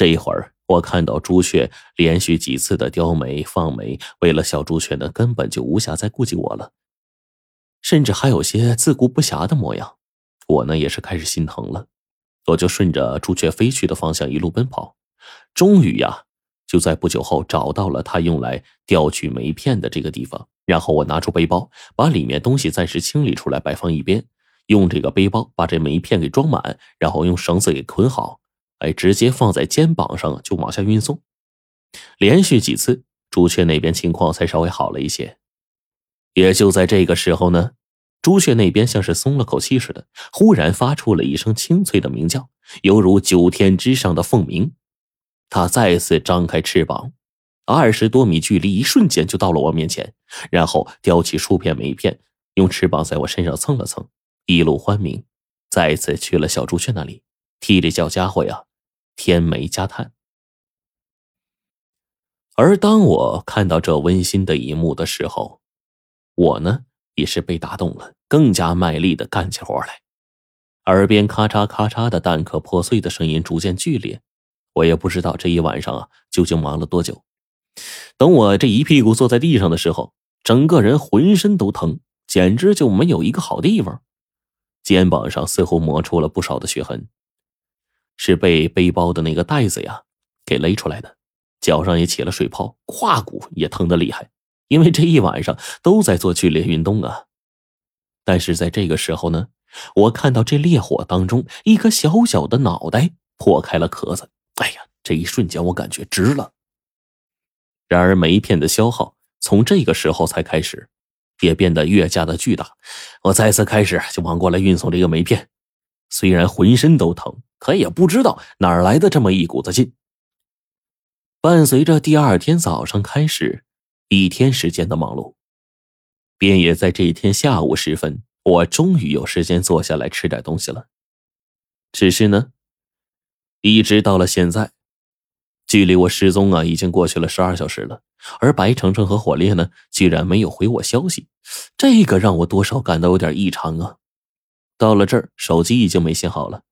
这一会儿，我看到朱雀连续几次的叼煤放煤，为了小朱雀呢，根本就无暇再顾及我了，甚至还有些自顾不暇的模样。我呢，也是开始心疼了。我就顺着朱雀飞去的方向一路奔跑，终于呀，就在不久后找到了他用来调取煤片的这个地方。然后我拿出背包，把里面东西暂时清理出来，摆放一边，用这个背包把这煤片给装满，然后用绳子给捆好，哎，直接放在肩膀上就往下运送。连续几次，朱雀那边情况才稍微好了一些。也就在这个时候呢。朱雀那边像是松了口气似的，忽然发出了一声清脆的鸣叫，犹如九天之上的凤鸣。它再次张开翅膀，二十多米距离，一瞬间就到了我面前，然后叼起数片煤片，用翅膀在我身上蹭了蹭，一路欢鸣，再次去了小朱雀那里，替这小家伙呀添煤加炭。而当我看到这温馨的一幕的时候，我呢？也是被打动了，更加卖力的干起活来，耳边咔嚓咔嚓的蛋壳破碎的声音逐渐剧烈。我也不知道这一晚上啊究竟忙了多久。等我这一屁股坐在地上的时候，整个人浑身都疼，简直就没有一个好地方。肩膀上似乎磨出了不少的血痕，是被背包的那个袋子呀给勒出来的。脚上也起了水泡，胯骨也疼得厉害。因为这一晚上都在做剧烈运动啊，但是在这个时候呢，我看到这烈火当中一颗小小的脑袋破开了壳子，哎呀，这一瞬间我感觉值了。然而煤片的消耗从这个时候才开始，也变得越加的巨大。我再次开始就忙过来运送这个煤片，虽然浑身都疼，可也不知道哪儿来的这么一股子劲。伴随着第二天早上开始。一天时间的忙碌，便也在这一天下午时分，我终于有时间坐下来吃点东西了。只是呢，一直到了现在，距离我失踪啊，已经过去了十二小时了，而白程程和火烈呢，居然没有回我消息，这个让我多少感到有点异常啊。到了这儿，手机已经没信号了，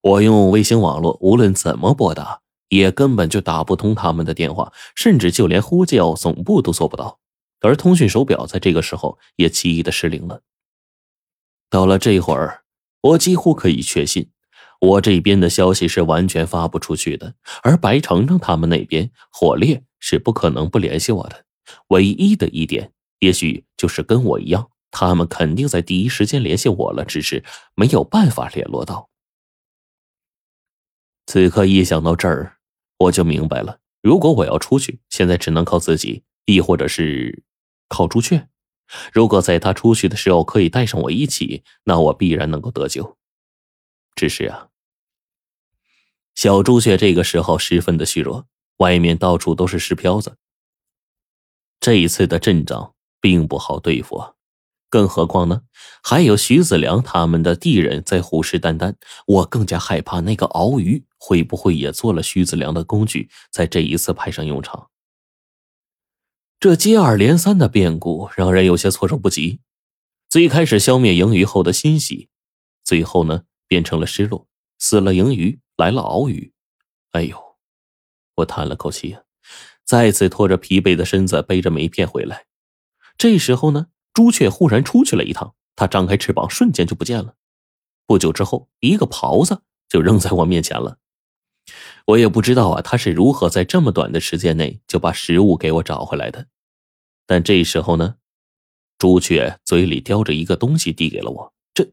我用卫星网络，无论怎么拨打。也根本就打不通他们的电话，甚至就连呼叫总部都做不到。而通讯手表在这个时候也奇异的失灵了。到了这会儿，我几乎可以确信，我这边的消息是完全发不出去的。而白程程他们那边，火烈是不可能不联系我的。唯一的一点，也许就是跟我一样，他们肯定在第一时间联系我了，只是没有办法联络到。此刻一想到这儿。我就明白了，如果我要出去，现在只能靠自己，亦或者是靠朱雀。如果在他出去的时候可以带上我一起，那我必然能够得救。只是啊，小朱雀这个时候十分的虚弱，外面到处都是石漂子。这一次的阵仗并不好对付啊。更何况呢，还有徐子良他们的地人在虎视眈眈，我更加害怕那个鳌鱼会不会也做了徐子良的工具，在这一次派上用场。这接二连三的变故让人有些措手不及。最开始消灭盈余后的欣喜，最后呢变成了失落。死了盈余，来了鳌鱼。哎呦，我叹了口气啊，再次拖着疲惫的身子背着煤片回来。这时候呢。朱雀忽然出去了一趟，它张开翅膀，瞬间就不见了。不久之后，一个袍子就扔在我面前了。我也不知道啊，他是如何在这么短的时间内就把食物给我找回来的。但这时候呢，朱雀嘴里叼着一个东西递给了我，这，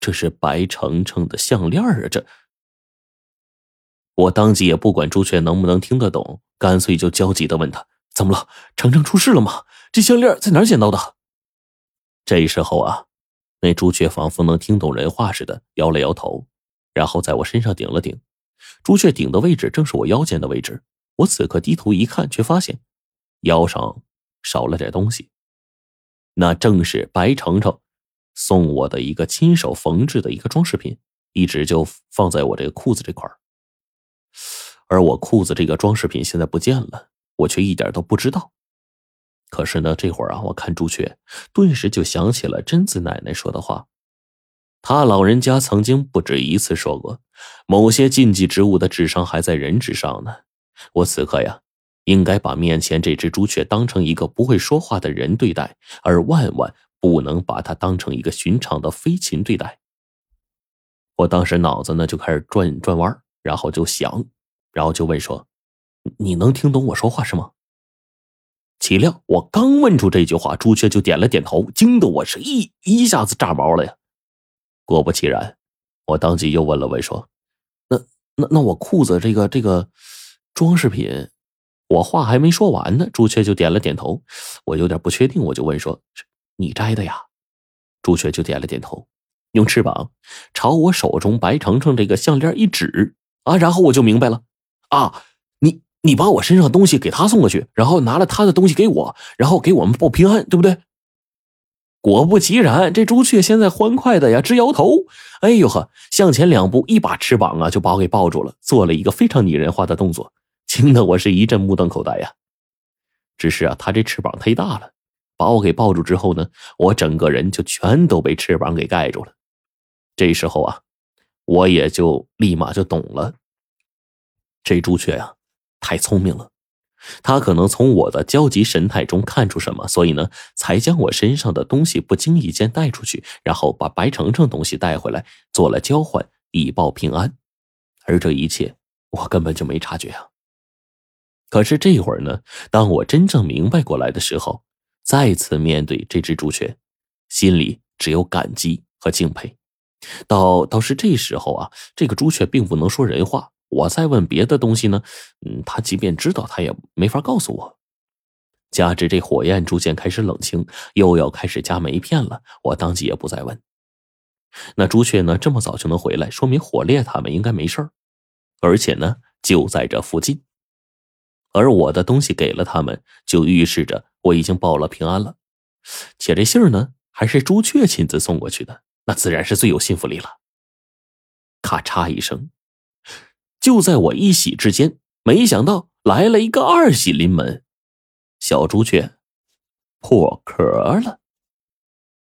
这是白程程的项链啊！这，我当即也不管朱雀能不能听得懂，干脆就焦急的问他。怎么了？程程出事了吗？这项链在哪儿捡到的？这时候啊，那朱雀仿佛能听懂人话似的，摇了摇头，然后在我身上顶了顶。朱雀顶的位置正是我腰间的位置。我此刻低头一看，却发现腰上少了点东西。那正是白程程送我的一个亲手缝制的一个装饰品，一直就放在我这个裤子这块而我裤子这个装饰品现在不见了。我却一点都不知道。可是呢，这会儿啊，我看朱雀，顿时就想起了贞子奶奶说的话：“他老人家曾经不止一次说过，某些禁忌之物的智商还在人之上呢。我此刻呀，应该把面前这只朱雀当成一个不会说话的人对待，而万万不能把它当成一个寻常的飞禽对待。我当时脑子呢就开始转转弯，然后就想，然后就问说：“你能听懂我说话是吗？”岂料我刚问出这句话，朱雀就点了点头，惊得我是一一下子炸毛了呀！果不其然，我当即又问了问说：“那那那我裤子这个这个装饰品？”我话还没说完呢，朱雀就点了点头。我有点不确定，我就问说：“你摘的呀？”朱雀就点了点头，用翅膀朝我手中白程程这个项链一指啊，然后我就明白了啊，你把我身上东西给他送过去，然后拿了他的东西给我，然后给我们报平安，对不对？果不其然，这朱雀现在欢快的呀直摇头。哎呦呵，向前两步，一把翅膀啊就把我给抱住了，做了一个非常拟人化的动作，惊得我是一阵目瞪口呆呀。只是啊，它这翅膀忒大了，把我给抱住之后呢，我整个人就全都被翅膀给盖住了。这时候啊，我也就立马就懂了，这朱雀呀，太聪明了。他可能从我的焦急神态中看出什么，所以呢，才将我身上的东西不经意间带出去，然后把白程程东西带回来做了交换，以报平安。而这一切，我根本就没察觉啊。可是这会儿呢，当我真正明白过来的时候，再次面对这只朱雀，心里只有感激和敬佩。到倒是这时候啊，这个朱雀并不能说人话。我再问别的东西呢，嗯，他即便知道，他也没法告诉我。加之这火焰逐渐开始冷清，又要开始加煤片了，我当即也不再问。那朱雀呢，这么早就能回来，说明火烈他们应该没事儿，而且呢，就在这附近。而我的东西给了他们，就预示着我已经报了平安了。且这信儿呢，还是朱雀亲自送过去的，那自然是最有信服力了。咔嚓一声。就在我一喜之间，没想到来了一个二喜临门，小朱雀破壳了。